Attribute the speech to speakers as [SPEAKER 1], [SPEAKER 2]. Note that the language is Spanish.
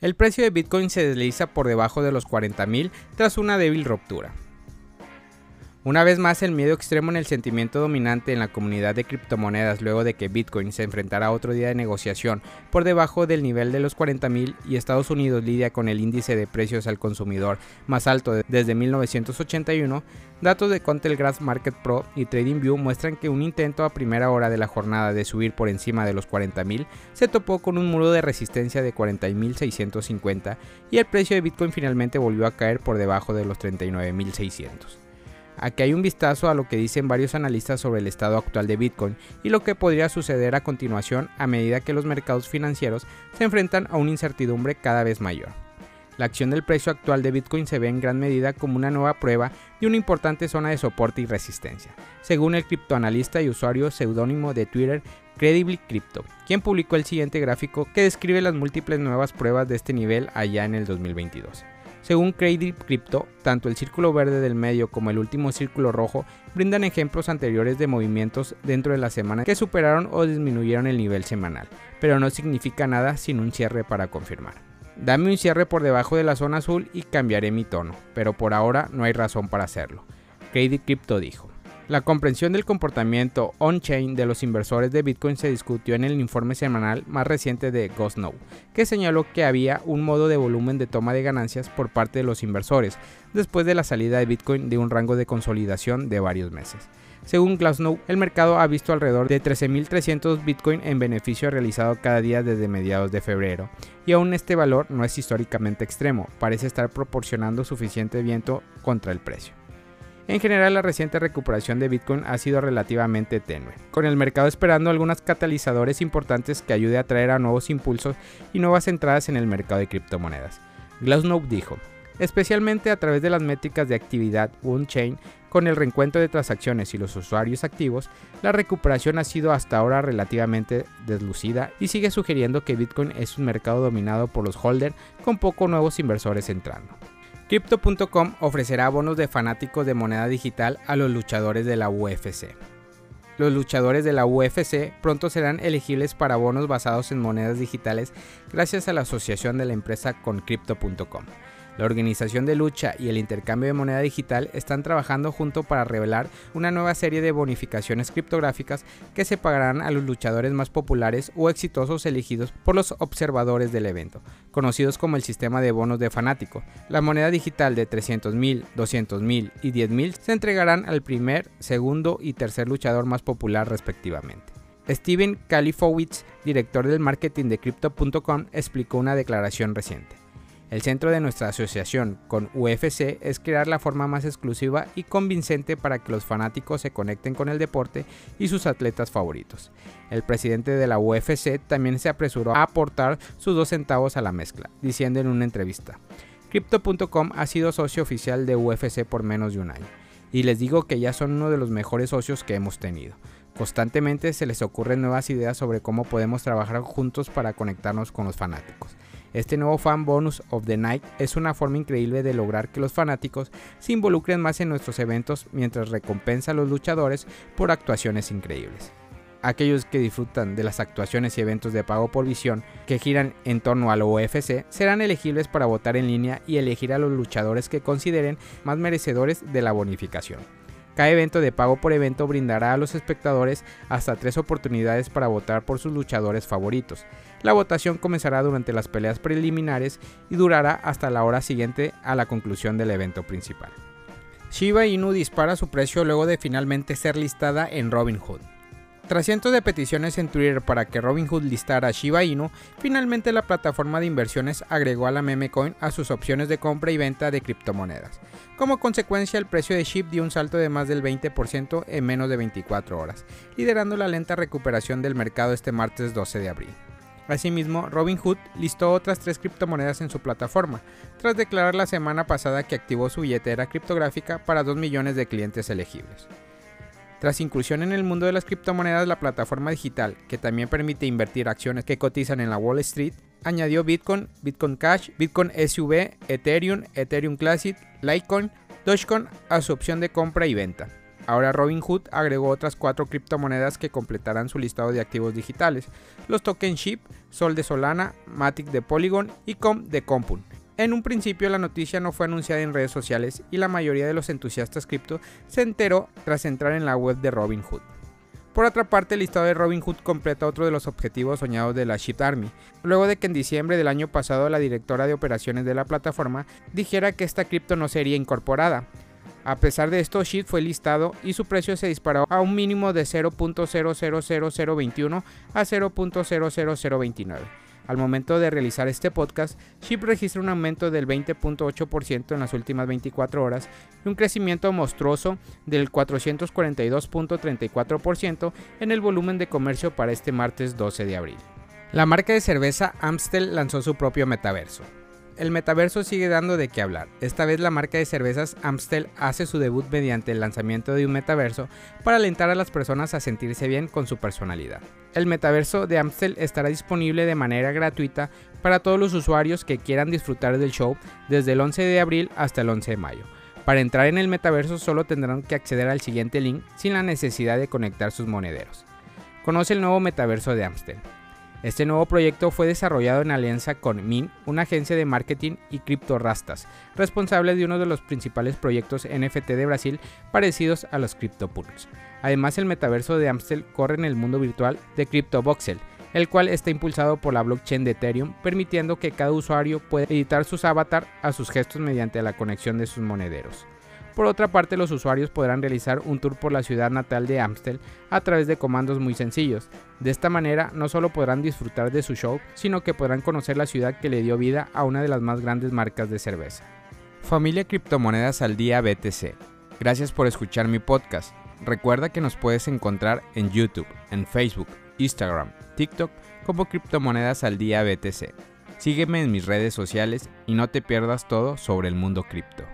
[SPEAKER 1] El precio de Bitcoin se desliza por debajo de los 40.000 tras una débil ruptura. Una vez más, el miedo extremo en el sentimiento dominante en la comunidad de criptomonedas luego de que Bitcoin se enfrentara a otro día de negociación por debajo del nivel de los 40.000 y Estados Unidos lidia con el índice de precios al consumidor más alto desde 1981, datos de Contelegraph Market Pro y TradingView muestran que un intento a primera hora de la jornada de subir por encima de los 40.000 se topó con un muro de resistencia de 40.650 y el precio de Bitcoin finalmente volvió a caer por debajo de los 39.600. Aquí hay un vistazo a lo que dicen varios analistas sobre el estado actual de Bitcoin y lo que podría suceder a continuación a medida que los mercados financieros se enfrentan a una incertidumbre cada vez mayor. La acción del precio actual de Bitcoin se ve en gran medida como una nueva prueba de una importante zona de soporte y resistencia, según el criptoanalista y usuario seudónimo de Twitter Credibly Crypto, quien publicó el siguiente gráfico que describe las múltiples nuevas pruebas de este nivel allá en el 2022. Según Credit Crypto, tanto el círculo verde del medio como el último círculo rojo brindan ejemplos anteriores de movimientos dentro de la semana que superaron o disminuyeron el nivel semanal, pero no significa nada sin un cierre para confirmar. Dame un cierre por debajo de la zona azul y cambiaré mi tono, pero por ahora no hay razón para hacerlo. Credit Crypto dijo. La comprensión del comportamiento on-chain de los inversores de Bitcoin se discutió en el informe semanal más reciente de GhostNow, que señaló que había un modo de volumen de toma de ganancias por parte de los inversores después de la salida de Bitcoin de un rango de consolidación de varios meses. Según Glassnow, el mercado ha visto alrededor de 13.300 Bitcoin en beneficio realizado cada día desde mediados de febrero, y aún este valor no es históricamente extremo, parece estar proporcionando suficiente viento contra el precio. En general, la reciente recuperación de Bitcoin ha sido relativamente tenue, con el mercado esperando algunos catalizadores importantes que ayude a traer a nuevos impulsos y nuevas entradas en el mercado de criptomonedas. Glassnow dijo, especialmente a través de las métricas de actividad on-chain, con el reencuentro de transacciones y los usuarios activos, la recuperación ha sido hasta ahora relativamente deslucida y sigue sugiriendo que Bitcoin es un mercado dominado por los holders con pocos nuevos inversores entrando. Crypto.com ofrecerá bonos de fanáticos de moneda digital a los luchadores de la UFC. Los luchadores de la UFC pronto serán elegibles para bonos basados en monedas digitales gracias a la asociación de la empresa con Crypto.com. La organización de lucha y el intercambio de moneda digital están trabajando junto para revelar una nueva serie de bonificaciones criptográficas que se pagarán a los luchadores más populares o exitosos elegidos por los observadores del evento, conocidos como el sistema de bonos de fanático. La moneda digital de 300.000, 200.000 y 10.000 se entregarán al primer, segundo y tercer luchador más popular respectivamente. Steven Kalifowitz, director del marketing de Crypto.com, explicó una declaración reciente. El centro de nuestra asociación con UFC es crear la forma más exclusiva y convincente para que los fanáticos se conecten con el deporte y sus atletas favoritos. El presidente de la UFC también se apresuró a aportar sus dos centavos a la mezcla, diciendo en una entrevista, Crypto.com ha sido socio oficial de UFC por menos de un año, y les digo que ya son uno de los mejores socios que hemos tenido. Constantemente se les ocurren nuevas ideas sobre cómo podemos trabajar juntos para conectarnos con los fanáticos. Este nuevo Fan Bonus of the Night es una forma increíble de lograr que los fanáticos se involucren más en nuestros eventos mientras recompensa a los luchadores por actuaciones increíbles. Aquellos que disfrutan de las actuaciones y eventos de pago por visión que giran en torno al UFC serán elegibles para votar en línea y elegir a los luchadores que consideren más merecedores de la bonificación. Cada evento de pago por evento brindará a los espectadores hasta tres oportunidades para votar por sus luchadores favoritos. La votación comenzará durante las peleas preliminares y durará hasta la hora siguiente a la conclusión del evento principal. Shiba Inu dispara su precio luego de finalmente ser listada en Robinhood. Tras cientos de peticiones en Twitter para que Robinhood listara Shiba Inu, finalmente la plataforma de inversiones agregó a la meme coin a sus opciones de compra y venta de criptomonedas. Como consecuencia, el precio de SHIB dio un salto de más del 20% en menos de 24 horas, liderando la lenta recuperación del mercado este martes 12 de abril. Asimismo, Robinhood listó otras tres criptomonedas en su plataforma, tras declarar la semana pasada que activó su billetera criptográfica para 2 millones de clientes elegibles. Tras inclusión en el mundo de las criptomonedas, la plataforma digital, que también permite invertir acciones que cotizan en la Wall Street, añadió Bitcoin, Bitcoin Cash, Bitcoin SV, Ethereum, Ethereum Classic, Litecoin, Dogecoin a su opción de compra y venta. Ahora Robinhood agregó otras cuatro criptomonedas que completarán su listado de activos digitales, los token SHIB, Sol de Solana, Matic de Polygon y Com de Compun. En un principio la noticia no fue anunciada en redes sociales y la mayoría de los entusiastas cripto se enteró tras entrar en la web de Robinhood. Por otra parte, el listado de Robinhood completa otro de los objetivos soñados de la Shift Army, luego de que en diciembre del año pasado la directora de operaciones de la plataforma dijera que esta cripto no sería incorporada. A pesar de esto, SHIB fue listado y su precio se disparó a un mínimo de 0.000021 a 0.00029. Al momento de realizar este podcast, SHIB registra un aumento del 20.8% en las últimas 24 horas y un crecimiento monstruoso del 442.34% en el volumen de comercio para este martes 12 de abril. La marca de cerveza Amstel lanzó su propio metaverso el metaverso sigue dando de qué hablar. Esta vez la marca de cervezas Amstel hace su debut mediante el lanzamiento de un metaverso para alentar a las personas a sentirse bien con su personalidad. El metaverso de Amstel estará disponible de manera gratuita para todos los usuarios que quieran disfrutar del show desde el 11 de abril hasta el 11 de mayo. Para entrar en el metaverso solo tendrán que acceder al siguiente link sin la necesidad de conectar sus monederos. Conoce el nuevo metaverso de Amstel. Este nuevo proyecto fue desarrollado en alianza con Min, una agencia de marketing, y CryptoRastas, responsable de uno de los principales proyectos NFT de Brasil parecidos a los CryptoPunks. Además, el metaverso de Amstel corre en el mundo virtual de CryptoVoxel, el cual está impulsado por la blockchain de Ethereum, permitiendo que cada usuario pueda editar sus avatar a sus gestos mediante la conexión de sus monederos. Por otra parte, los usuarios podrán realizar un tour por la ciudad natal de Amstel a través de comandos muy sencillos. De esta manera, no solo podrán disfrutar de su show, sino que podrán conocer la ciudad que le dio vida a una de las más grandes marcas de cerveza. Familia Criptomonedas al Día BTC. Gracias por escuchar mi podcast. Recuerda que nos puedes encontrar en YouTube, en Facebook, Instagram, TikTok como Criptomonedas al Día BTC. Sígueme en mis redes sociales y no te pierdas todo sobre el mundo cripto.